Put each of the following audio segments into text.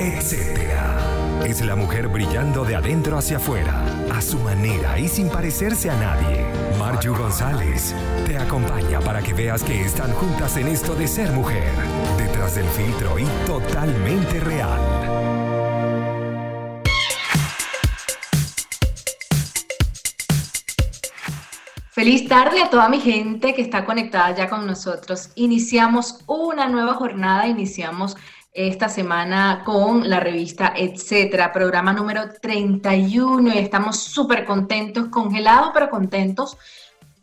etcétera. Es la mujer brillando de adentro hacia afuera, a su manera y sin parecerse a nadie. Marju González te acompaña para que veas que están juntas en esto de ser mujer, detrás del filtro y totalmente real. Feliz tarde a toda mi gente que está conectada ya con nosotros. Iniciamos una nueva jornada, iniciamos esta semana con la revista Etcétera, programa número 31 y estamos súper contentos, congelados pero contentos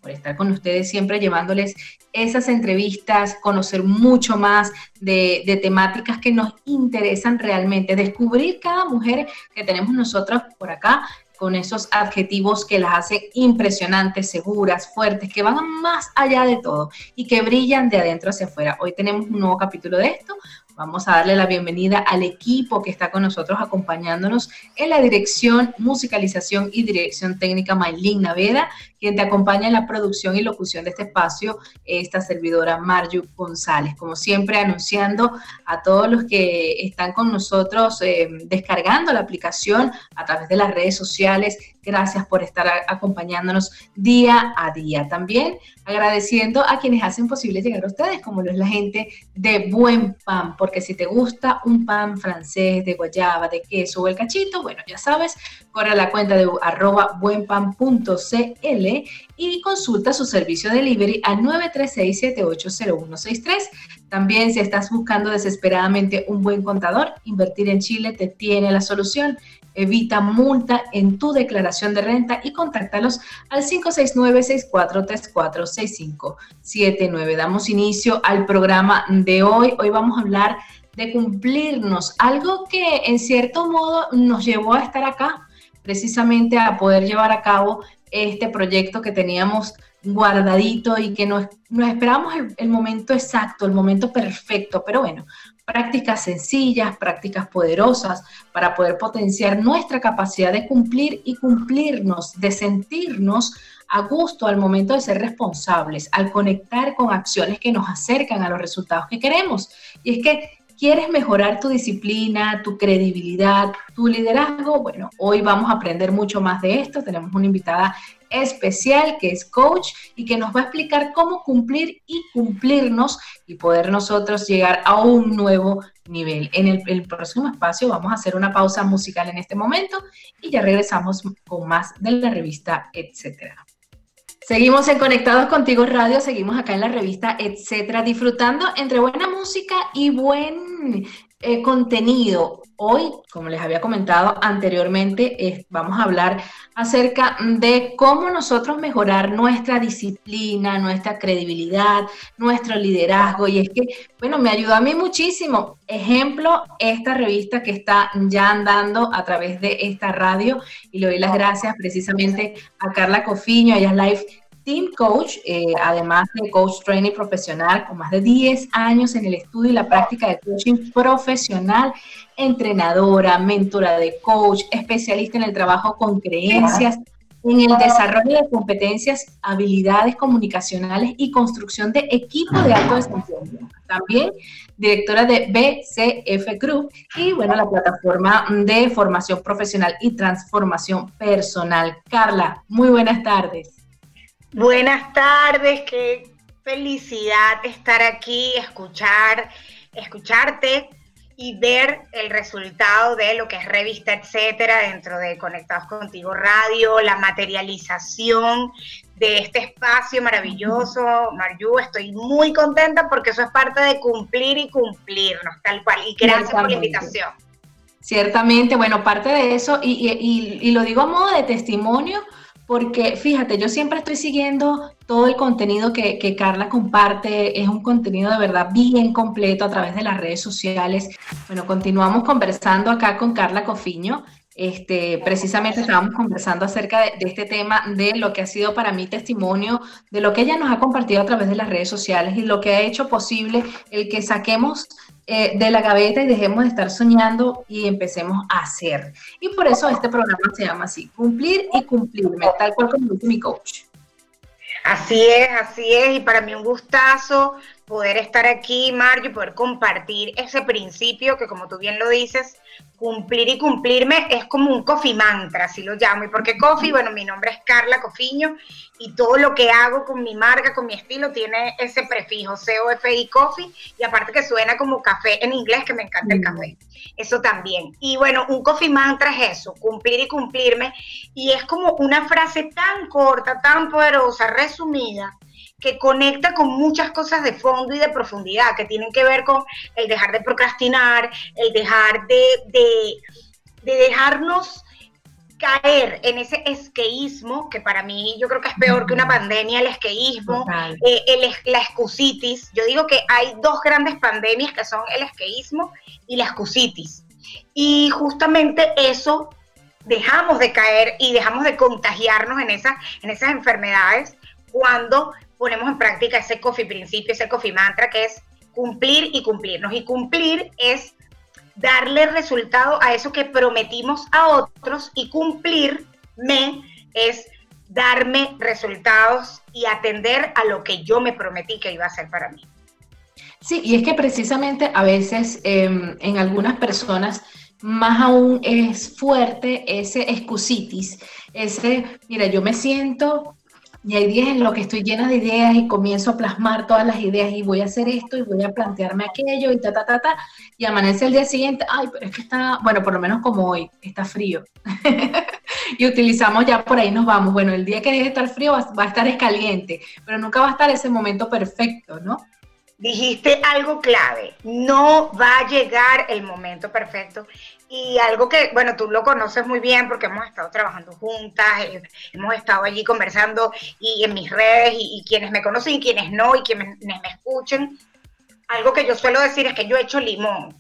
por estar con ustedes siempre llevándoles esas entrevistas, conocer mucho más de, de, temáticas que nos interesan realmente, descubrir cada mujer que tenemos nosotros por acá con esos adjetivos que las hacen impresionantes, seguras, fuertes, que van más allá de todo y que brillan de adentro hacia afuera. Hoy tenemos un nuevo capítulo de esto, Vamos a darle la bienvenida al equipo que está con nosotros acompañándonos en la dirección, musicalización y dirección técnica Maylin Naveda, quien te acompaña en la producción y locución de este espacio, esta servidora Marju González. Como siempre, anunciando a todos los que están con nosotros eh, descargando la aplicación a través de las redes sociales. Gracias por estar acompañándonos día a día. También agradeciendo a quienes hacen posible llegar a ustedes, como lo es la gente de Buen Pan porque si te gusta un pan francés de guayaba, de queso o el cachito, bueno, ya sabes, corre a la cuenta de arroba buenpan.cl y consulta su servicio de delivery al 936-780163. También si estás buscando desesperadamente un buen contador, invertir en Chile te tiene la solución. Evita multa en tu declaración de renta y contáctalos al 569-6434-6579. Damos inicio al programa de hoy. Hoy vamos a hablar de cumplirnos, algo que en cierto modo nos llevó a estar acá, precisamente a poder llevar a cabo este proyecto que teníamos guardadito y que nos, esperábamos el, momento exacto, el momento perfecto, pero bueno, prácticas sencillas, prácticas poderosas para poder potenciar nuestra capacidad de cumplir y cumplirnos, de sentirnos a gusto al momento de ser responsables, al conectar con acciones que nos acercan a los resultados que queremos. Y es que ¿Quieres mejorar tu disciplina, tu credibilidad, tu liderazgo? Bueno, hoy vamos a aprender mucho más de esto. Tenemos una invitada especial que es coach y que nos va a explicar cómo cumplir y cumplirnos y poder nosotros llegar a un nuevo nivel. En el, próximo espacio vamos a hacer una pausa musical en este momento y ya regresamos con más de la revista, etcétera. Seguimos en Conectados Contigo Radio, seguimos acá en la revista, etcétera, disfrutando entre buena música y buen eh, contenido. Hoy, como les había comentado anteriormente, vamos a hablar acerca de cómo nosotros mejorar nuestra disciplina, nuestra credibilidad, nuestro liderazgo. Y es que, bueno, me ayudó a mí muchísimo. Ejemplo, esta revista que está ya andando a través de esta radio. Y le doy las gracias precisamente a Carla Cofiño, ella es Live Team Coach, eh, además de coach training profesional con más de 10 años en el estudio y la práctica de coaching profesional, entrenadora, mentora de coach, especialista en el trabajo con creencias, en el desarrollo de competencias, habilidades comunicacionales y construcción de equipos de alto desempeño. También directora de BCF Group y bueno, la plataforma de formación profesional y transformación personal. Carla, muy buenas tardes. Buenas tardes, qué felicidad estar aquí, escuchar, escucharte y ver el resultado de lo que es revista, etcétera, dentro de Conectados Contigo Radio, la materialización de este espacio maravilloso. Marju, estoy muy contenta porque eso es parte de cumplir y cumplirnos, tal cual. Y gracias por la invitación. Ciertamente, bueno, parte de eso, y, y lo digo a modo de testimonio, porque fíjate, yo siempre estoy siguiendo todo el contenido que, Carla comparte, es un contenido de verdad bien completo a través de las redes sociales. Bueno, continuamos conversando acá con Carla Cofiño. Este, precisamente estábamos conversando acerca de, este tema, de lo que ha sido para mí testimonio, de lo que ella nos ha compartido a través de las redes sociales y lo que ha hecho posible el que saquemos eh, de la gaveta y dejemos de estar soñando y empecemos a hacer. Y por eso este programa se llama así, cumplir y cumplirme, tal cual como dice mi coach. Así es, así es, y para mí un gustazo poder estar aquí, Mario, y poder compartir ese principio que, como tú bien lo dices, cumplir y cumplirme es como un coffee mantra, así lo llamo. ¿Y por qué coffee? Bueno, mi nombre es Carla Cofiño y todo lo que hago con mi marca, con mi estilo, tiene ese prefijo, C-O-F-I Coffee, y aparte que suena como café en inglés, que me encanta el café. Eso también. Y bueno, un coffee mantra es eso, cumplir y cumplirme. Y es como una frase tan corta, tan poderosa, resumida, que conecta con muchas cosas de fondo y de profundidad, que tienen que ver con el dejar de procrastinar, el dejar de, de, dejarnos caer en ese esqueísmo, que para mí yo creo que es peor que una pandemia, el esqueísmo, eh, el, la excusitis. Yo digo que hay dos grandes pandemias que son el esqueísmo y la excusitis. Y justamente eso dejamos de caer y dejamos de contagiarnos en, esas en esas enfermedades cuando ponemos en práctica ese coffee principio, ese coffee mantra, que es cumplir y cumplirnos. Y cumplir es darle resultado a eso que prometimos a otros y cumplirme es darme resultados y atender a lo que yo me prometí que iba a hacer para mí. Sí, y es que precisamente a veces em, en algunas personas más aún es fuerte ese excusitis, ese, mira, yo me siento y hay días en los que estoy llena de ideas y comienzo a plasmar todas las ideas y voy a hacer esto y voy a plantearme aquello y ta, ta, ta, ta. Y amanece el día siguiente, ay, pero es que está, bueno, por lo menos como hoy, está frío. y utilizamos ya por ahí nos vamos. Bueno, el día que deje de estar frío va a estar escaliente, pero nunca va a estar ese momento perfecto, ¿no? Dijiste algo clave, no va a llegar el momento perfecto y algo que, bueno, tú lo conoces muy bien porque hemos estado trabajando juntas, eh, hemos estado allí conversando y en mis redes y, quienes me conocen y quienes no y quienes me escuchen. Algo que yo suelo decir es que yo he hecho limón.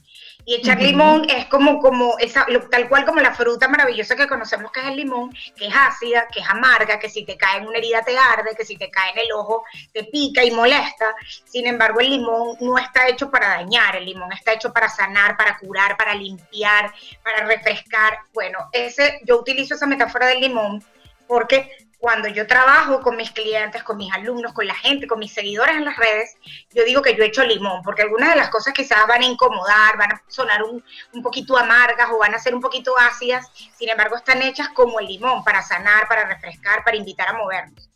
Y echar limón es como, como esa, tal cual como la fruta maravillosa que conocemos que es el limón, que es ácida, que es amarga, que si te cae en una herida te arde, que si te cae en el ojo te pica y molesta. Sin embargo, el limón no está hecho para dañar, el limón está hecho para sanar, para curar, para limpiar, para refrescar. Bueno, ese, yo utilizo esa metáfora del limón porque cuando yo trabajo con mis clientes, con mis alumnos, con la gente, con mis seguidores en las redes, yo digo que yo he hecho limón, porque algunas de las cosas quizás van a incomodar, van a sonar un, un, poquito amargas o van a ser un poquito ácidas, sin embargo están hechas como el limón, para sanar, para refrescar, para invitar a movernos.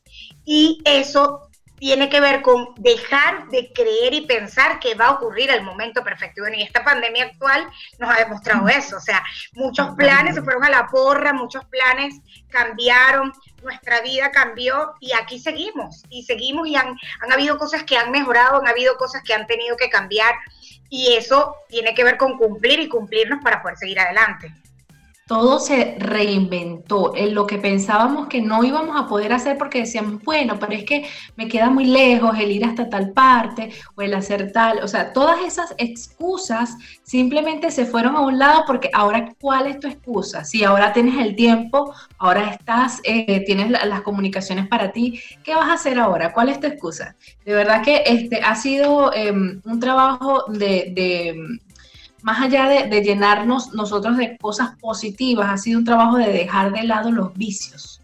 Y eso tiene que ver con dejar de creer y pensar que va a ocurrir el momento perfecto. Y esta pandemia actual nos ha demostrado eso. O sea, muchos planes se fueron a la porra, muchos planes cambiaron, nuestra vida cambió y aquí seguimos. Y seguimos y han, han habido cosas que han mejorado, han habido cosas que han tenido que cambiar. Y eso tiene que ver con cumplir y cumplirnos para poder seguir adelante todo se reinventó en lo que pensábamos que no íbamos a poder hacer porque decíamos, bueno, pero es que me queda muy lejos el ir hasta tal parte o el hacer tal, o sea, todas esas excusas simplemente se fueron a un lado porque ahora, ¿cuál es tu excusa? Si ahora tienes el tiempo, ahora estás, eh, tienes las comunicaciones para ti, ¿qué vas a hacer ahora? ¿Cuál es tu excusa? De verdad que este ha sido em, un trabajo de más allá de, llenarnos nosotros de cosas positivas, ha sido un trabajo de dejar de lado los vicios.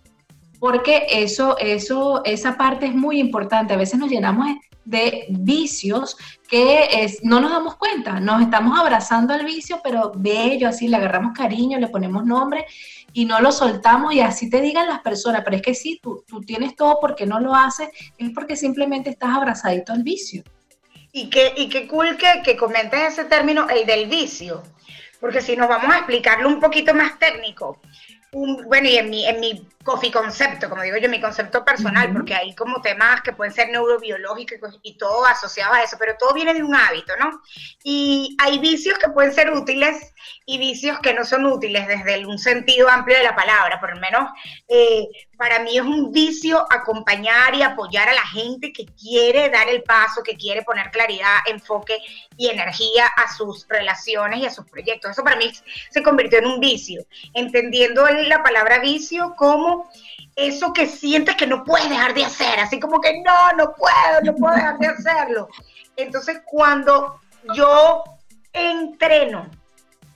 Porque eso, eso, esa parte es muy importante. A veces nos llenamos de vicios que no nos damos cuenta. Nos estamos abrazando al vicio, pero bello, así le agarramos cariño, le ponemos nombre y no lo soltamos y así te digan las personas, pero es que sí, tú, tú tienes todo porque no lo haces, es porque simplemente estás abrazadito al vicio. Y qué, y qué cool que, que comentes ese término, el del vicio, porque si nos vamos a explicarlo un poquito más técnico, bueno, y en mi, en mi coffee concepto, como digo yo, mi concepto personal, porque hay como temas que pueden ser neurobiológicos y todo asociado a eso, pero todo viene de un hábito, ¿no? Y hay vicios que pueden ser útiles y vicios que no son útiles desde un sentido amplio de la palabra, por lo menos eh, para mí es un vicio acompañar y apoyar a la gente que quiere dar el paso, que quiere poner claridad, enfoque y energía a sus relaciones y a sus proyectos. Eso para mí se convirtió en un vicio, entendiendo la palabra vicio como eso que sientes que no puedes dejar de hacer, así como que no, no puedo, no puedo dejar de hacerlo. Entonces cuando yo entreno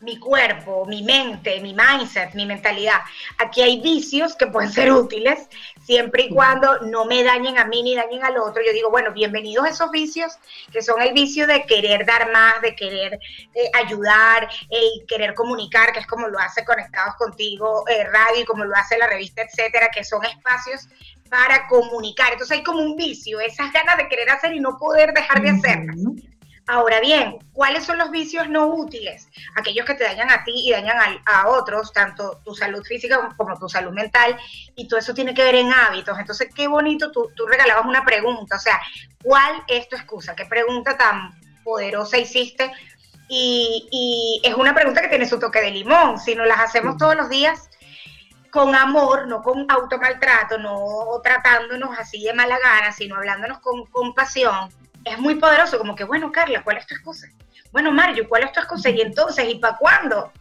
mi cuerpo, mi mente, mi mindset, mi mentalidad. Aquí hay vicios que pueden ser útiles siempre y cuando no me dañen a mí ni dañen al otro. Yo digo, bueno, bienvenidos a esos vicios que son el vicio de querer dar más, de querer eh, ayudar y querer comunicar, que es como lo hace Conectados Contigo eh, Radio y como lo hace la revista, etcétera, que son espacios para comunicar. Entonces hay como un vicio, esas ganas de querer hacer y no poder dejar de hacerlas. Ahora bien, ¿cuáles son los vicios no útiles? Aquellos que te dañan a ti y dañan a, otros, tanto tu salud física como tu salud mental, y todo eso tiene que ver en hábitos. Entonces, qué bonito, tú, regalabas una pregunta, o sea, ¿cuál es tu excusa? ¿Qué pregunta tan poderosa hiciste? Y, y es una pregunta que tiene su toque de limón. Si nos las hacemos todos los días, con amor, no con automaltrato, no tratándonos así de mala gana, sino hablándonos con compasión, es muy poderoso, como que, bueno, Carla, ¿cuál es tu excusa? Bueno, Mario, ¿cuál es tu excusa? Y entonces, ¿y para cuándo?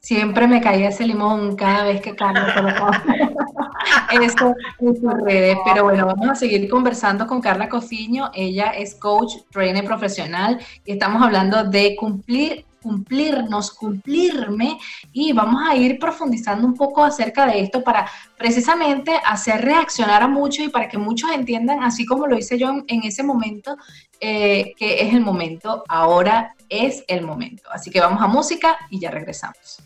Siempre me caía ese limón cada vez que Carla colocaba en sus redes. Pero bueno, vamos a seguir conversando con Carla Cociño. Ella es coach, trainer profesional y estamos hablando de cumplir cumplirnos, cumplirme y vamos a ir profundizando un poco acerca de esto para precisamente hacer reaccionar a muchos y para que muchos entiendan, así como lo hice yo en, ese momento, eh, que es el momento, ahora es el momento. Así que vamos a música y ya regresamos.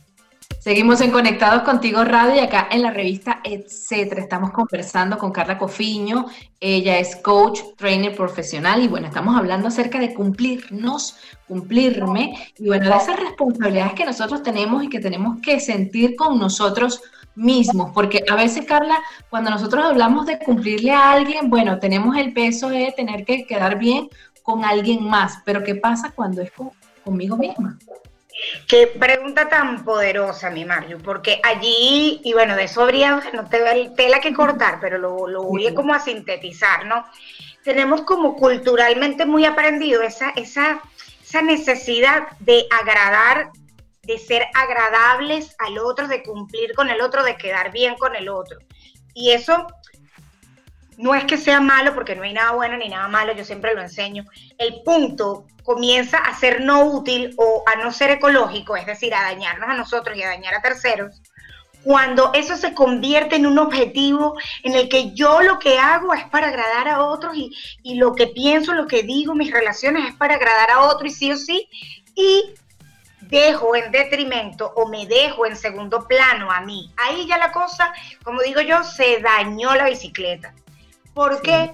Seguimos en Conectados Contigo Radio y acá en la revista Etcétera. Estamos conversando con Carla Cofiño. Ella es coach, trainer profesional y bueno, estamos hablando acerca de cumplirnos, cumplirme y bueno, de esas responsabilidades que nosotros tenemos y que tenemos que sentir con nosotros mismos. Porque a veces, Carla, cuando nosotros hablamos de cumplirle a alguien, bueno, tenemos el peso de tener que quedar bien con alguien más. Pero ¿qué pasa cuando es conmigo misma? Qué pregunta tan poderosa, mi Mario, porque allí, y bueno, de eso habría, no te tela que cortar, pero lo, lo voy como a sintetizar, ¿no? Tenemos como culturalmente muy aprendido esa, esa, esa necesidad de agradar, de ser agradables al otro, de cumplir con el otro, de quedar bien con el otro. Y eso no es que sea malo, porque no hay nada bueno ni nada malo, yo siempre lo enseño. El punto comienza a ser no útil o a no ser ecológico, es decir, a dañarnos a nosotros y a dañar a terceros, cuando eso se convierte en un objetivo en el que yo lo que hago es para agradar a otros y, y lo que pienso, lo que digo, mis relaciones es para agradar a otros y sí o sí, y dejo en detrimento o me dejo en segundo plano a mí. Ahí ya la cosa, como digo yo, se dañó la bicicleta. ¿Por qué?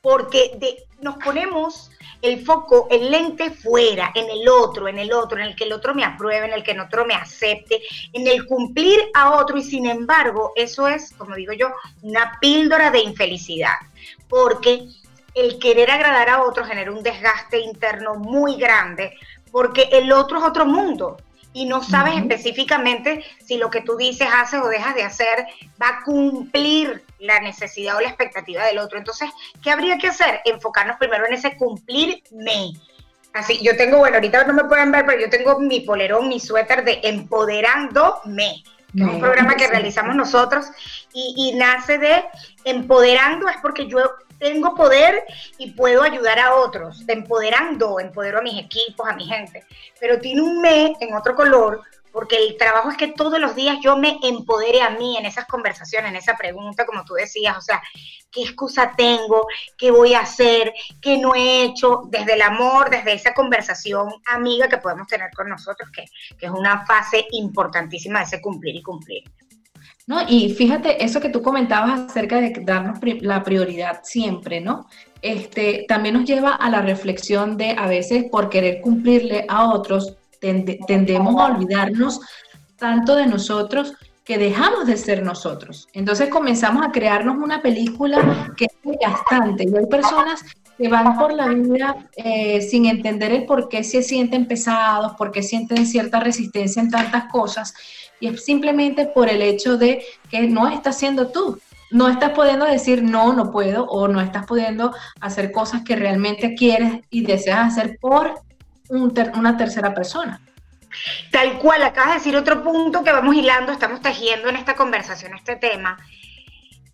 Porque nos ponemos el foco, el lente fuera, en el otro, en el otro, en el que el otro me apruebe, en el que el otro me acepte, en el cumplir a otro y sin embargo eso es, como digo yo, una píldora de infelicidad, porque el querer agradar a otro genera un desgaste interno muy grande, porque el otro es otro mundo, y no sabes específicamente si lo que tú dices, haces o dejas de hacer va a cumplir la necesidad o la expectativa del otro. Entonces, ¿qué habría que hacer? Enfocarnos primero en ese cumplirme. Así, yo tengo, bueno, ahorita no me pueden ver, pero yo tengo mi polerón, mi suéter de Empoderándome, que es un programa que realizamos nosotros y, y nace de empoderando, es porque yo tengo poder y puedo ayudar a otros, empoderando, empodero a mis equipos, a mi gente, pero tiene un me en otro color porque el trabajo es que todos los días yo me empodere a mí en esas conversaciones, en esa pregunta, como tú decías, o sea, ¿qué excusa tengo? ¿Qué voy a hacer? ¿Qué no he hecho? Desde el amor, desde esa conversación amiga que podemos tener con nosotros, que, que es una fase importantísima de ese cumplir y cumplir. ¿No? Y fíjate, eso que tú comentabas acerca de darnos la prioridad siempre, ¿no? Este, también nos lleva a la reflexión de a veces por querer cumplirle a otros, tendemos a olvidarnos tanto de nosotros que dejamos de ser nosotros. Entonces comenzamos a crearnos una película que es desgastante. Y hay personas que van por la vida eh, sin entender el por qué se sienten pesados, por qué sienten cierta resistencia en tantas cosas y es simplemente por el hecho de que no estás siendo tú. No estás pudiendo decir no, no puedo, o no estás pudiendo hacer cosas que realmente quieres y deseas hacer por una tercera persona. Tal cual, acabas de decir otro punto que vamos hilando, estamos tejiendo en esta conversación este tema.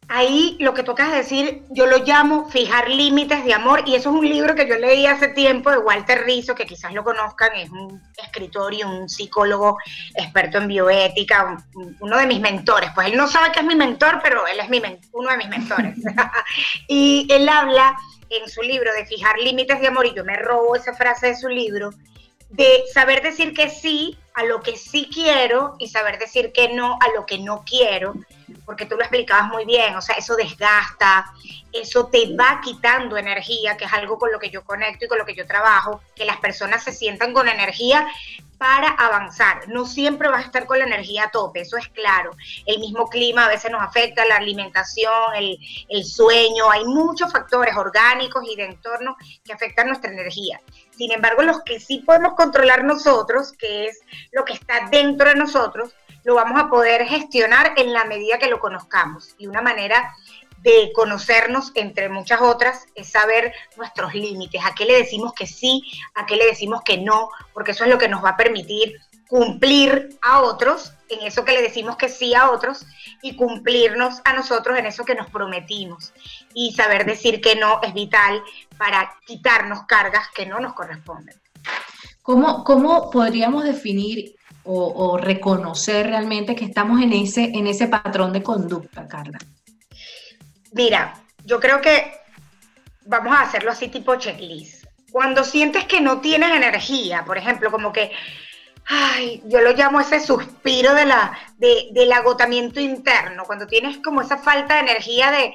Ahí lo que toca es decir, yo lo llamo fijar límites de amor, y eso es un libro que yo leí hace tiempo de Walter Rizzo, que quizás lo conozcan, es un escritor y un psicólogo experto en bioética, uno de mis mentores, pues él no sabe que es mi mentor, pero él es mi uno de mis mentores. y él habla en su libro de fijar límites de amor, y yo me robo esa frase de su libro, de saber decir que sí a lo que sí quiero y saber decir que no a lo que no quiero, porque tú lo explicabas muy bien, o sea, eso desgasta, eso te va quitando energía, que es algo con lo que yo conecto y con lo que yo trabajo, que las personas se sientan con energía para avanzar. No siempre vas a estar con la energía a tope, eso es claro. El mismo clima a veces nos afecta, la alimentación, el, el sueño, hay muchos factores orgánicos y de entorno que afectan nuestra energía. Sin embargo, los que sí podemos controlar nosotros, que es lo que está dentro de nosotros, lo vamos a poder gestionar en la medida que lo conozcamos. Y una manera de conocernos, entre muchas otras, es saber nuestros límites, a qué le decimos que sí, a qué le decimos que no, porque eso es lo que nos va a permitir cumplir a otros en eso que le decimos que sí a otros y cumplirnos a nosotros en eso que nos prometimos. Y saber decir que no es vital para quitarnos cargas que no nos corresponden. ¿Cómo, cómo podríamos definir o, reconocer realmente que estamos en ese, en ese patrón de conducta, Carla? Mira, yo creo que vamos a hacerlo así tipo checklist. Cuando sientes que no tienes energía, por ejemplo, como que, ay, yo lo llamo ese suspiro de la, del agotamiento interno, cuando tienes como esa falta de energía de,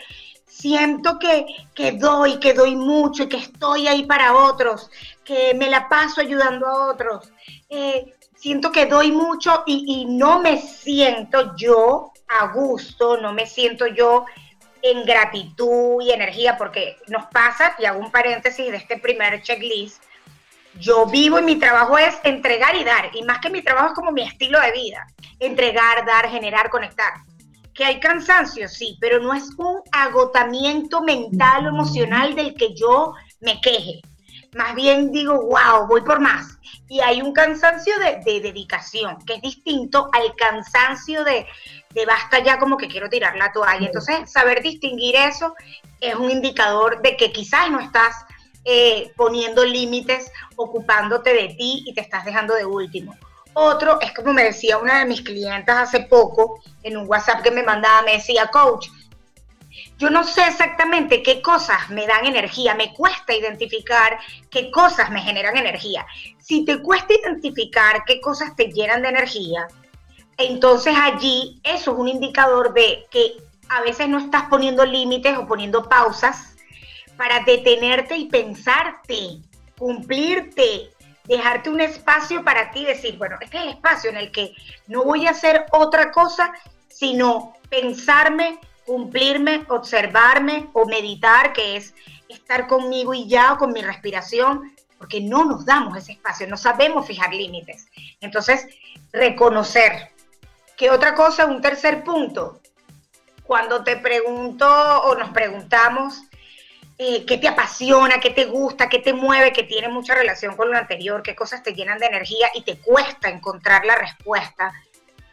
siento que, que, doy, que doy mucho y que estoy ahí para otros, que me la paso ayudando a otros. Eh, siento que doy mucho y, y, no me siento yo a gusto, no me siento yo en gratitud y energía, porque nos pasa, y hago un paréntesis de este primer checklist, yo vivo y mi trabajo es entregar y dar, y más que mi trabajo es como mi estilo de vida, entregar, dar, generar, conectar. Que hay cansancio, sí, pero no es un agotamiento mental o emocional del que yo me queje. Más bien digo, wow, voy por más. Y hay un cansancio de, de dedicación, que es distinto al cansancio de, de basta ya como que quiero tirar la toalla. Entonces, saber distinguir eso es un indicador de que quizás no estás eh, poniendo límites, ocupándote de ti y te estás dejando de último. Otro es como me decía una de mis clientas hace poco en un WhatsApp que me mandaba, me decía, coach, yo no sé exactamente qué cosas me dan energía, me cuesta identificar qué cosas me generan energía. Si te cuesta identificar qué cosas te llenan de energía, entonces allí eso es un indicador de que a veces no estás poniendo límites o poniendo pausas para detenerte y pensarte, cumplirte, dejarte un espacio para ti, decir, bueno, este es el espacio en el que no voy a hacer otra cosa, sino pensarme, cumplirme, observarme o meditar, que es estar conmigo y ya o con mi respiración, porque no nos damos ese espacio, no sabemos fijar límites. Entonces, reconocer, ¿Qué otra cosa? Un tercer punto. Cuando te pregunto o nos preguntamos eh, qué te apasiona, qué te gusta, qué te mueve, que tiene mucha relación con lo anterior, qué cosas te llenan de energía y te cuesta encontrar la respuesta,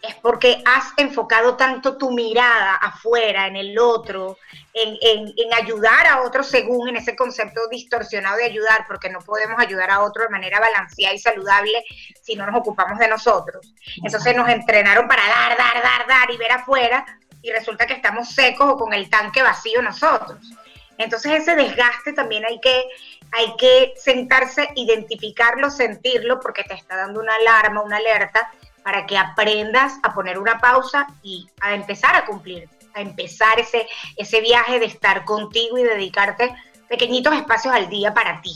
es porque has enfocado tanto tu mirada afuera, en el otro, en, ayudar a otro según en ese concepto distorsionado de ayudar, porque no podemos ayudar a otro de manera balanceada y saludable si no nos ocupamos de nosotros. Entonces nos entrenaron para dar, dar, dar, dar y ver afuera y resulta que estamos secos o con el tanque vacío nosotros. Entonces ese desgaste también hay que, hay que sentarse, identificarlo, sentirlo, porque te está dando una alarma, una alerta para que aprendas a poner una pausa y a empezar a cumplir, a empezar ese, ese viaje de estar contigo y dedicarte pequeñitos espacios al día para ti.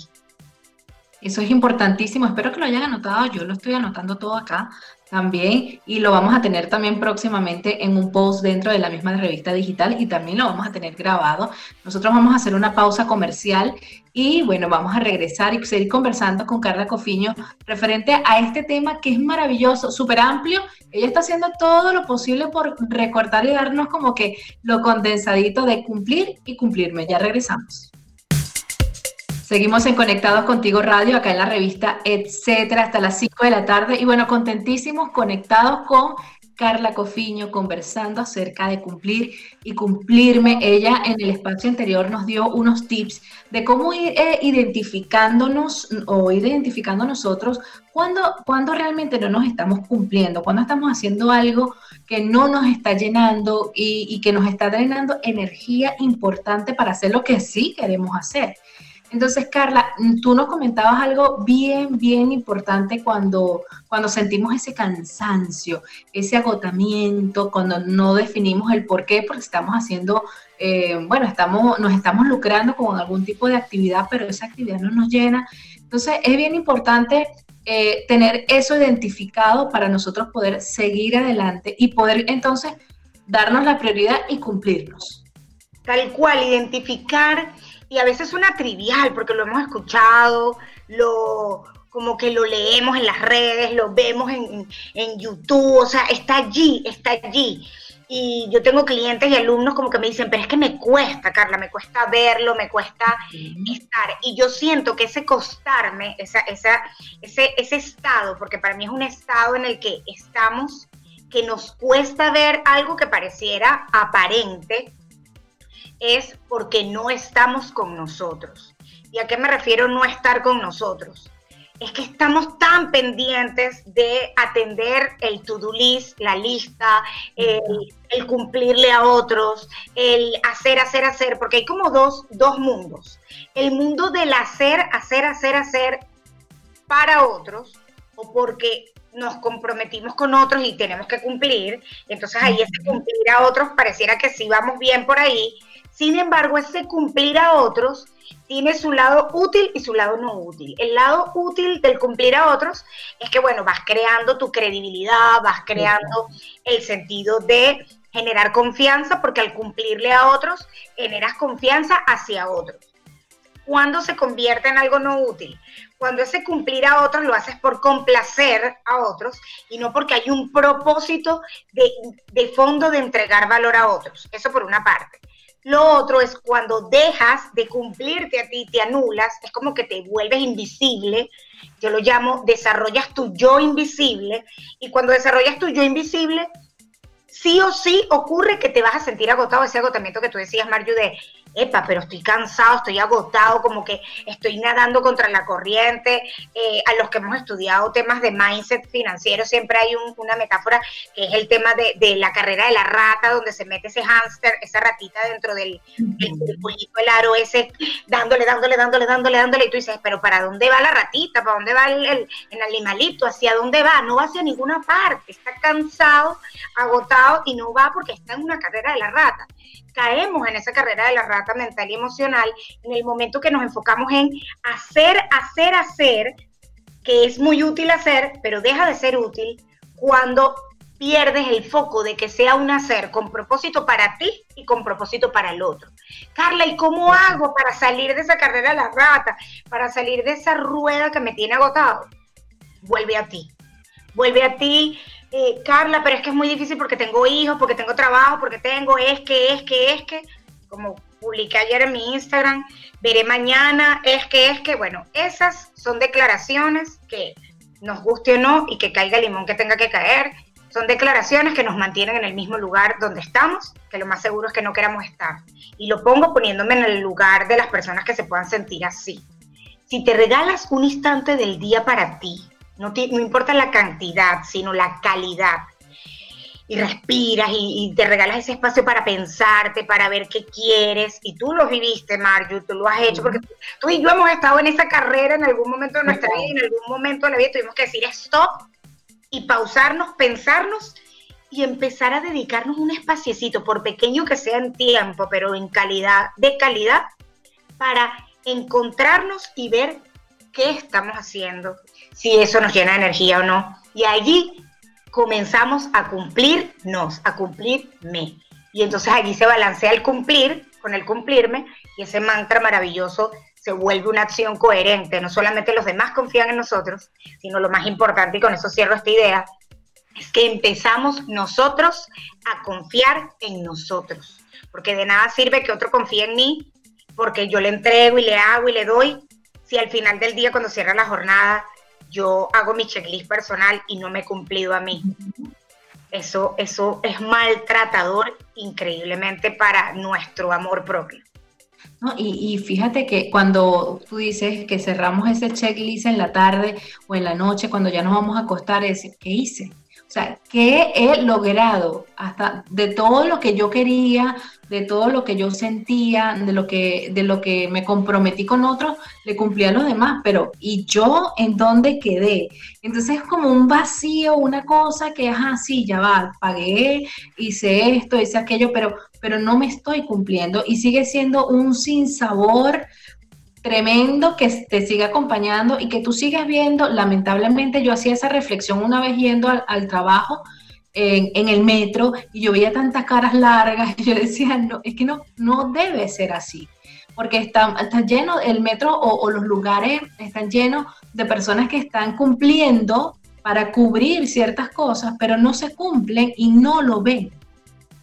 Eso es importantísimo, espero que lo hayan anotado, yo lo estoy anotando todo acá también y lo vamos a tener también próximamente en un post dentro de la misma revista digital y también lo vamos a tener grabado. Nosotros vamos a hacer una pausa comercial y bueno, vamos a regresar y seguir conversando con Carla Cofiño referente a este tema que es maravilloso, súper amplio. Ella está haciendo todo lo posible por recortar y darnos como que lo condensadito de cumplir y cumplirme. Ya regresamos. Seguimos en Conectados Contigo Radio, acá en la revista Etcétera, hasta las 5 de la tarde. Y bueno, contentísimos, conectados con Carla Cofiño conversando acerca de cumplir y cumplirme. Ella en el espacio anterior nos dio unos tips de cómo ir eh, identificándonos o ir identificando nosotros cuando, cuando realmente no nos estamos cumpliendo, cuando estamos haciendo algo que no nos está llenando y, y que nos está drenando energía importante para hacer lo que sí queremos hacer. Entonces, Carla, tú nos comentabas algo bien, bien importante cuando, cuando sentimos ese cansancio, ese agotamiento, cuando no definimos el por qué, porque estamos haciendo, eh, bueno, estamos, nos estamos lucrando con algún tipo de actividad, pero esa actividad no nos llena. Entonces, es bien importante eh, tener eso identificado para nosotros poder seguir adelante y poder entonces darnos la prioridad y cumplirnos. Tal cual, identificar y a veces suena trivial porque lo hemos escuchado, lo como que lo leemos en las redes, lo vemos en, en YouTube, o sea, está allí, está allí. Y yo tengo clientes y alumnos como que me dicen, pero es que me cuesta, Carla, me cuesta verlo, me cuesta estar. Y yo siento que ese costarme, esa, esa, ese, ese estado, porque para mí es un estado en el que estamos, que nos cuesta ver algo que pareciera aparente, es porque no estamos con nosotros. ¿Y a qué me refiero no estar con nosotros? Es que estamos tan pendientes de atender el to-do list, la lista, el, cumplirle a otros, el hacer, hacer, hacer, porque hay como dos, dos mundos. El mundo del hacer, hacer, hacer, hacer para otros, o porque nos comprometimos con otros y tenemos que cumplir, entonces ahí ese cumplir a otros pareciera que sí vamos bien por ahí, sin embargo, ese cumplir a otros tiene su lado útil y su lado no útil. El lado útil del cumplir a otros es que, bueno, vas creando tu credibilidad, vas creando el sentido de generar confianza, porque al cumplirle a otros, generas confianza hacia otros. ¿Cuándo se convierte en algo no útil? Cuando ese cumplir a otros lo haces por complacer a otros y no porque hay un propósito de fondo de entregar valor a otros. Eso por una parte. Lo otro es cuando dejas de cumplirte a ti, te anulas, es como que te vuelves invisible. Yo lo llamo desarrollas tu yo invisible. Y cuando desarrollas tu yo invisible, sí o sí ocurre que te vas a sentir agotado, ese agotamiento que tú decías, Marju, de epa, pero estoy cansado, estoy agotado, como que estoy nadando contra la corriente. Eh, a los que hemos estudiado temas de mindset financiero, siempre hay una metáfora que es el tema de, la carrera de la rata, donde se mete ese hámster, esa ratita dentro del, circulito, el aro ese, dándole, dándole, dándole, dándole, dándole, y tú dices, pero ¿para dónde va la ratita? ¿Para dónde va el, el, el animalito? ¿Hacia dónde va? No va hacia ninguna parte, está cansado, agotado y no va porque está en una carrera de la rata caemos en esa carrera de la rata mental y emocional en el momento que nos enfocamos en hacer, hacer, hacer, que es muy útil hacer, pero deja de ser útil cuando pierdes el foco de que sea un hacer con propósito para ti y con propósito para el otro. Carla, ¿y cómo hago para salir de esa carrera de la rata, para salir de esa rueda que me tiene agotado? Vuelve a ti. Vuelve a ti eh, Carla, pero es que es muy difícil porque tengo hijos, porque tengo trabajo, porque tengo, es que, es que, es que, como publiqué ayer en mi Instagram, veré mañana, es que, es que, bueno, esas son declaraciones que nos guste o no y que caiga el limón que tenga que caer, son declaraciones que nos mantienen en el mismo lugar donde estamos, que lo más seguro es que no queramos estar. Y lo pongo poniéndome en el lugar de las personas que se puedan sentir así. Si te regalas un instante del día para ti, no, importa la cantidad, sino la calidad. Y respiras y, te regalas ese espacio para pensarte, para ver qué quieres. Y tú lo viviste, Marju, tú lo has hecho, porque tú y yo hemos estado en esa carrera en algún momento de nuestra vida, en algún momento de la vida tuvimos que decir stop y pausarnos, pensarnos y empezar a dedicarnos un espaciecito, por pequeño que sea en tiempo, pero en calidad, de calidad, para encontrarnos y ver qué estamos haciendo, si eso nos llena de energía o no. Y allí comenzamos a cumplirnos, a cumplirme. Y entonces allí se balancea el cumplir con el cumplirme y ese mantra maravilloso se vuelve una acción coherente. No solamente los demás confían en nosotros, sino lo más importante, y con eso cierro esta idea, es que empezamos nosotros a confiar en nosotros. Porque de nada sirve que otro confíe en mí, porque yo le entrego y le hago y le doy, si al final del día, cuando cierra la jornada, yo hago mi checklist personal y no me he cumplido a mí. eso, eso es maltratador increíblemente para nuestro amor propio. y, fíjate que cuando tú dices que cerramos ese checklist en la tarde o en la noche, cuando ya nos vamos a acostar, es ¿qué hice? O sea, ¿qué he logrado hasta de todo lo que yo quería, de todo lo que yo sentía, de lo que, de lo que me comprometí con otros, le cumplí a los demás, pero ¿y yo en dónde quedé? Entonces es como un vacío, una cosa que, ajá, sí, ya va, pagué, hice esto, hice aquello, pero, pero no me estoy cumpliendo y sigue siendo un sinsabor tremendo que te siga acompañando y que tú sigas viendo. Lamentablemente yo hacía esa reflexión una vez yendo al, trabajo en, el metro y yo veía tantas caras largas y yo decía, no, es que no, no debe ser así, porque está, está lleno, el metro o, los lugares están llenos de personas que están cumpliendo para cubrir ciertas cosas, pero no se cumplen y no lo ven.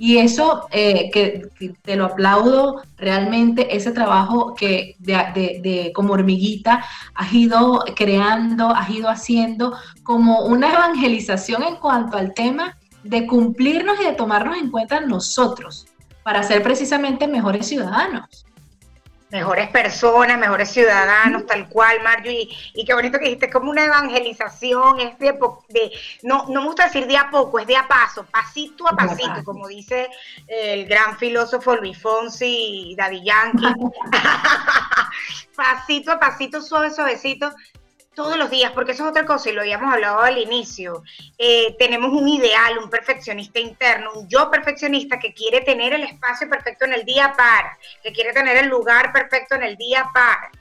Y eso, eh, que, te lo aplaudo realmente, ese trabajo que de, como hormiguita has ido creando, has ido haciendo como una evangelización en cuanto al tema de cumplirnos y de tomarnos en cuenta nosotros para ser precisamente mejores ciudadanos. Mejores personas, mejores ciudadanos, tal cual, Mario, y, qué bonito que dijiste, como una evangelización, es de, no, no me gusta decir de a poco, es de a paso, pasito a pasito, como dice el gran filósofo Luis Fonsi y Daddy Yankee, pasito a pasito, suave, suavecito, todos los días, porque eso es otra cosa y lo habíamos hablado al inicio. Eh, tenemos un ideal, un perfeccionista interno, un yo perfeccionista que quiere tener el espacio perfecto en el día para, que quiere tener el lugar perfecto en el día para.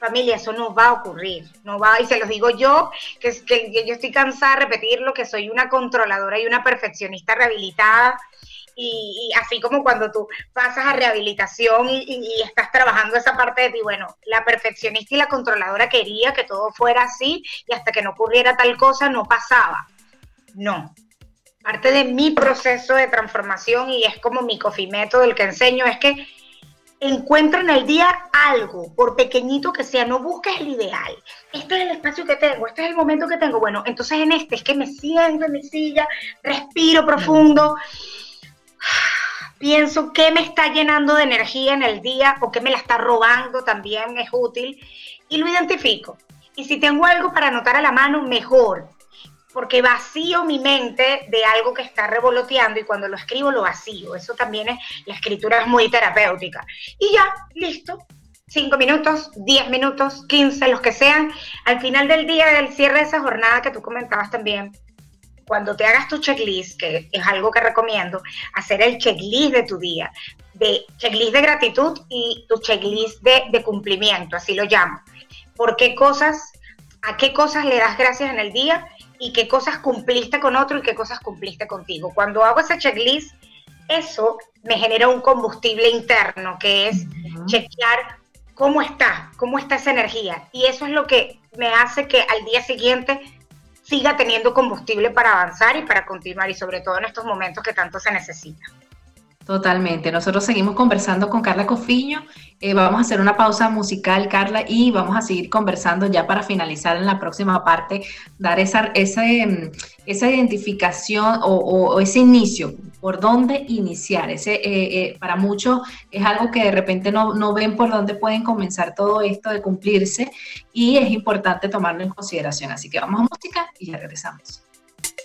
Familia, eso no va a ocurrir, no va, y se los digo yo, que, que yo estoy cansada de repetirlo, que soy una controladora y una perfeccionista rehabilitada, y, así como cuando tú pasas a rehabilitación y, estás trabajando esa parte de ti, bueno, la perfeccionista y la controladora quería que todo fuera así y hasta que no ocurriera tal cosa no pasaba. No. Parte de mi proceso de transformación y es como mi coffee método el que enseño es que encuentra en el día algo, por pequeñito que sea, no busques el ideal. Este es el espacio que tengo, este es el momento que tengo. Bueno, entonces en este es que me siento en mi silla, respiro profundo pienso qué me está llenando de energía en el día o qué me la está robando también es útil y lo identifico. Y si tengo algo para anotar a la mano, mejor, porque vacío mi mente de algo que está revoloteando y cuando lo escribo lo vacío. Eso también es, la escritura es muy terapéutica. Y ya, listo. Cinco minutos, diez minutos, quince, los que sean. Al final del día, del cierre de esa jornada que tú comentabas también, cuando te hagas tu checklist, que es algo que recomiendo, hacer el checklist de tu día, de checklist de gratitud y tu checklist de, cumplimiento, así lo llamo. ¿Por qué cosas, a qué cosas le das gracias en el día y qué cosas cumpliste con otro y qué cosas cumpliste contigo? Cuando hago ese checklist, eso me genera un combustible interno, que es chequear cómo está, cómo está esa energía. Y eso es lo que me hace que al día siguiente siga teniendo combustible para avanzar y para continuar y sobre todo en estos momentos que tanto se necesita. Totalmente. Nosotros seguimos conversando con Carla Cofiño. Eh, vamos a hacer una pausa musical, Carla, y vamos a seguir conversando ya para finalizar en la próxima parte, dar esa, ese, esa identificación o, ese inicio, por dónde iniciar. Ese, eh, eh, para muchos es algo que de repente no, no ven por dónde pueden comenzar todo esto de cumplirse y es importante tomarlo en consideración. Así que vamos a música y ya regresamos.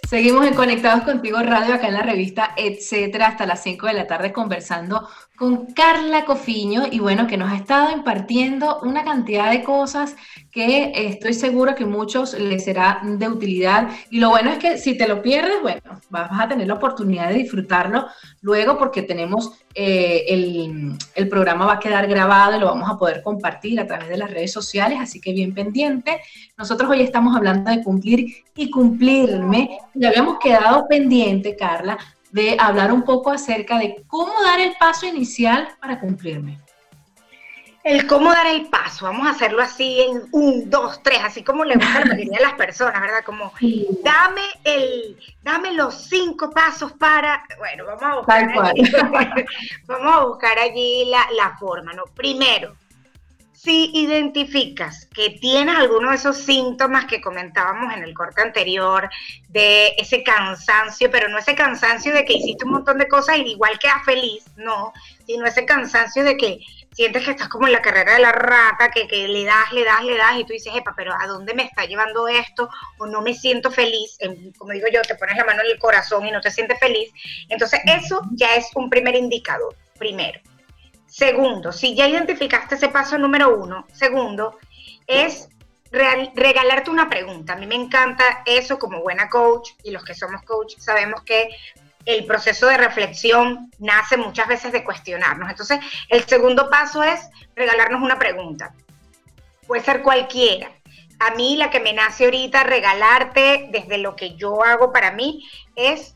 Seguimos en Conectados Contigo Radio, acá en la revista Etcétera, hasta las 5 de la tarde conversando con Carla Cofiño y bueno, que nos ha estado impartiendo una cantidad de cosas que estoy seguro que muchos les será de utilidad. Y lo bueno es que si te lo pierdes, bueno, vas a tener la oportunidad de disfrutarlo luego porque tenemos eh, el, el, programa va a quedar grabado y lo vamos a poder compartir a través de las redes sociales, así que bien pendiente. Nosotros hoy estamos hablando de cumplir y cumplirme. Ya habíamos quedado pendiente, Carla, de hablar un poco acerca de cómo dar el paso inicial para cumplirme. El cómo dar el paso, vamos a hacerlo así en un, dos, tres, así como le gusta a la mayoría de las personas, ¿verdad? Como dame el, dame los cinco pasos para, bueno, vamos a buscar allí, vamos a buscar allí la, la forma, ¿no? Primero, Si identificas que tienes alguno de esos síntomas que comentábamos en el corte anterior, de ese cansancio, pero no ese cansancio de que hiciste un montón de cosas y igual quedas feliz, no, sino ese cansancio de que sientes que estás como en la carrera de la rata, que, que le das, le das, le das, y tú dices, epa, pero ¿a dónde me está llevando esto? O no me siento feliz, como digo yo, te pones la mano en el corazón y no te sientes feliz. Entonces, eso ya es un primer indicador, primero. Segundo, si ya identificaste ese paso número uno, segundo, es regalarte una pregunta. A mí me encanta eso como buena coach y los que somos coach sabemos que el proceso de reflexión nace muchas veces de cuestionarnos. Entonces, el segundo paso es regalarnos una pregunta. Puede ser cualquiera. A mí la que me nace ahorita regalarte desde lo que yo hago para mí es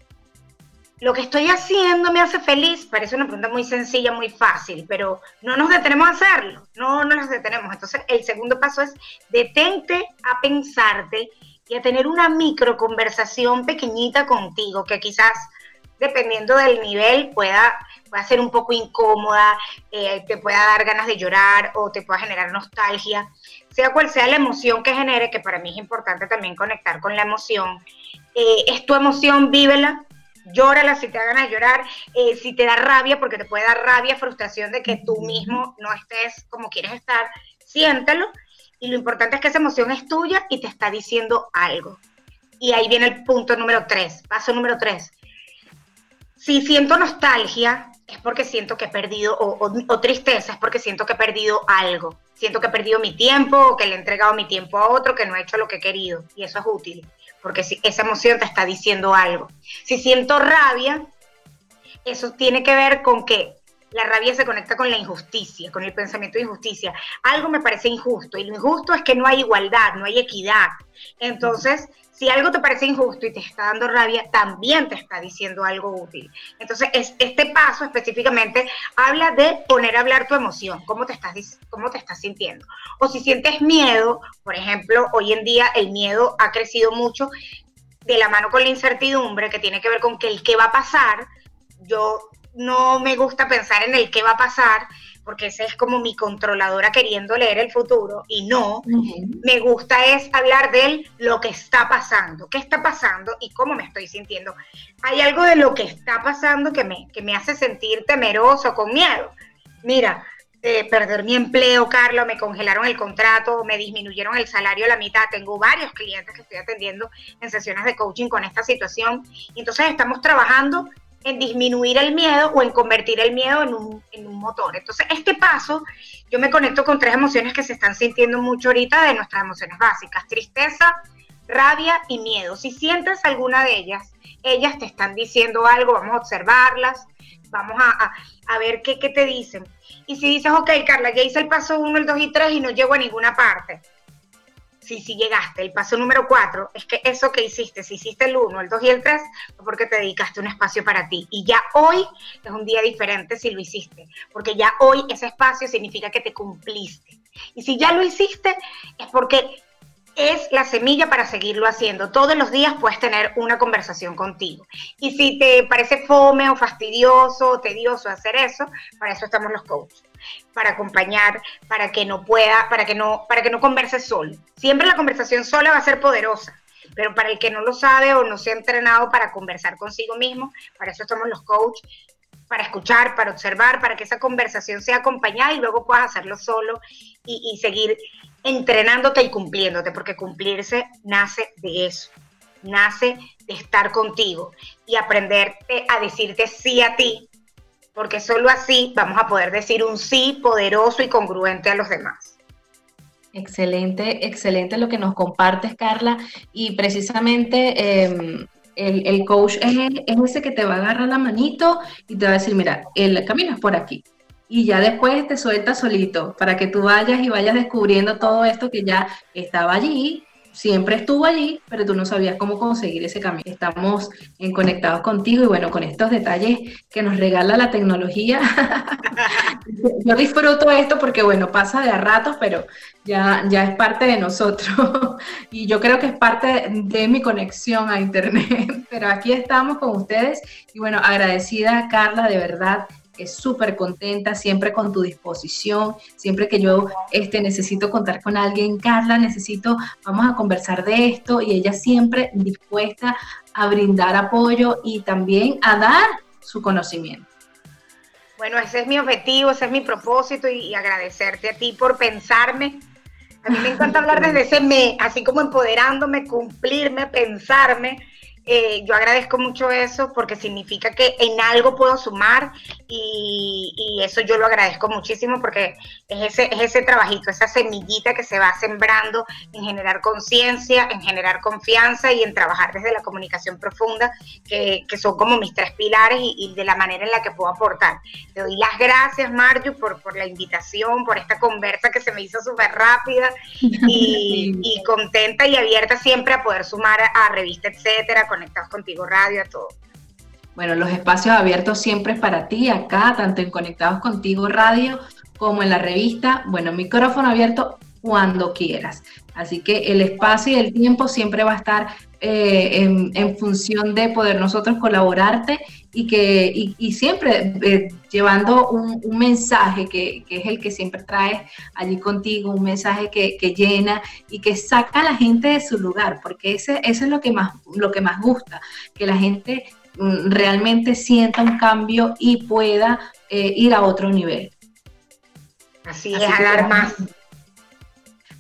lo que estoy haciendo me hace feliz. Parece una pregunta muy sencilla, muy fácil, pero no nos detenemos a hacerlo, no, no nos detenemos. Entonces, el segundo paso es detente a pensarte y a tener una micro conversación pequeñita contigo, que quizás dependiendo del nivel pueda, pueda ser un poco incómoda, eh, te pueda dar ganas de llorar o te pueda generar nostalgia, sea cual sea la emoción que genere, que para mí es importante también conectar con la emoción. Eh, es tu emoción, vívela, llórala si te da ganas de llorar, eh, si te da rabia, porque te puede dar rabia, frustración de que tú mismo no estés como quieres estar, siéntelo. Y lo importante es que esa emoción es tuya y te está diciendo algo. Y ahí viene el punto número tres, paso número tres. Si siento nostalgia, es porque siento que he perdido, o, tristeza, es porque siento que he perdido algo. Siento que he perdido mi tiempo, o que le he entregado mi tiempo a otro, que no he hecho lo que he querido. Y eso es útil porque si esa emoción te está diciendo algo. Si siento rabia, eso tiene que ver con que la rabia se conecta con la injusticia, con el pensamiento de injusticia. Algo me parece injusto y lo injusto es que no hay igualdad, no hay equidad. Entonces, si algo te parece injusto y te está dando rabia, también te está diciendo algo útil. Entonces, este paso específicamente habla de poner a hablar tu emoción, cómo te, estás, cómo te estás sintiendo. O si sientes miedo, por ejemplo, hoy en día el miedo ha crecido mucho de la mano con la incertidumbre, que tiene que ver con el qué va a pasar, yo no me gusta pensar en el qué va a pasar, porque esa es como mi controladora queriendo leer el futuro y no, me gusta es hablar de lo que está pasando, qué está pasando y cómo me estoy sintiendo. Hay algo de lo que está pasando que me, que me hace sentir temeroso, con miedo. Mira, eh, perder mi empleo, Carlos, me congelaron el contrato, me disminuyeron el salario a la mitad. Tengo varios clientes que estoy atendiendo en sesiones de coaching con esta situación. Y entonces estamos trabajando en disminuir el miedo o en convertir el miedo en un, en un, motor. Entonces, este paso, yo me conecto con tres emociones que se están sintiendo mucho ahorita de nuestras emociones básicas, tristeza, rabia y miedo. Si sientes alguna de ellas, ellas te están diciendo algo, vamos a observarlas, vamos a, a, ver qué, qué te dicen. Y si dices, ok, Carla, ya hice el paso 1, el 2 y 3 y no llego a ninguna parte, si, si llegaste. El paso número cuatro es que eso que hiciste, si hiciste el uno, el dos y el tres, fue porque te dedicaste un espacio para ti. Y ya hoy es un día diferente si lo hiciste, porque ya hoy ese espacio significa que te cumpliste. Y si ya lo hiciste, es porque es la semilla para seguirlo haciendo. Todos los días puedes tener una conversación contigo. Y si te parece fome o fastidioso o tedioso hacer eso, para eso estamos los coaches para acompañar, para que no pueda, para que no, para que no converse solo. Siempre la conversación sola va a ser poderosa, pero para el que no lo sabe o no se ha entrenado para conversar consigo mismo, para eso estamos los coaches, para escuchar, para observar, para que esa conversación sea acompañada y luego puedas hacerlo solo y, y seguir entrenándote y cumpliéndote, porque cumplirse nace de eso, nace de estar contigo y aprenderte a decirte sí a ti porque solo así vamos a poder decir un sí poderoso y congruente a los demás. Excelente, excelente lo que nos compartes, Carla. Y precisamente em, el, coach es, es, ese que te va a agarrar la manito y te va a decir, mira, el camino es por aquí. Y ya después te suelta solito para que tú vayas y vayas descubriendo todo esto que ya estaba allí, siempre estuvo allí, pero tú no sabías cómo conseguir ese camino. Estamos en conectados contigo y bueno, con estos detalles que nos regala la tecnología. Yo disfruto esto porque bueno, pasa de a ratos, pero ya, ya es parte de nosotros. y yo creo que es parte de mi conexión a Internet. pero aquí estamos con ustedes y bueno, agradecida Carla, de verdad es súper contenta, siempre con tu disposición, siempre que yo este, necesito contar con alguien, Carla, necesito, vamos a conversar de esto, y ella siempre dispuesta a brindar apoyo y también a dar su conocimiento. Bueno, ese es mi objetivo, ese es mi propósito y, agradecerte a ti por pensarme. A mí me encanta hablar desde ese me, así como empoderándome, cumplirme, pensarme eh, yo agradezco mucho eso porque significa que en algo puedo sumar y, eso yo lo agradezco muchísimo porque es ese, es ese trabajito, esa semillita que se va sembrando en generar conciencia, en generar confianza y en trabajar desde la comunicación profunda, que, son como mis tres pilares y, de la manera en la que puedo aportar. Te doy las gracias, Marju, por, por la invitación, por esta conversa que se me hizo súper rápida y, contenta y abierta siempre a poder sumar a, revista, etcétera, Conectados Contigo Radio, a todo. Bueno, los espacios abiertos siempre es para ti, acá, tanto en Conectados Contigo Radio como en la revista. Bueno, micrófono abierto cuando quieras. Así que el espacio y el tiempo siempre va a estar eh, en, función de poder nosotros colaborarte y que y, siempre eh, llevando un, mensaje que, es el que siempre traes allí contigo, un mensaje que, llena y que saca a la gente de su lugar, porque ese, eso es lo que más, lo que más gusta, que la gente mm, realmente sienta un cambio y pueda eh, ir a otro nivel. Así, es, hablar más.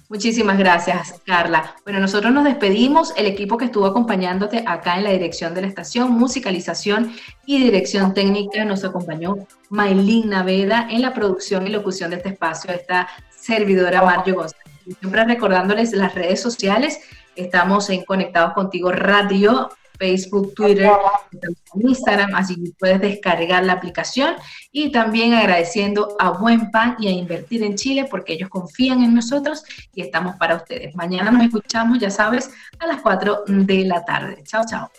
Muchísimas gracias, Carla. Bueno, nosotros nos despedimos. El equipo que estuvo acompañándote acá en la dirección de la estación, musicalización y dirección técnica nos acompañó Maylin Naveda en la producción y locución de este espacio, esta servidora Mario González. Siempre recordándoles las redes sociales. Estamos en Conectados Contigo Radio Facebook, Twitter, Instagram, así que puedes descargar la aplicación y también agradeciendo a Buen Pan y a Invertir en Chile porque ellos confían en nosotros y estamos para ustedes. Mañana nos escuchamos, ya sabes, a las 4 de la tarde. Chao, chao.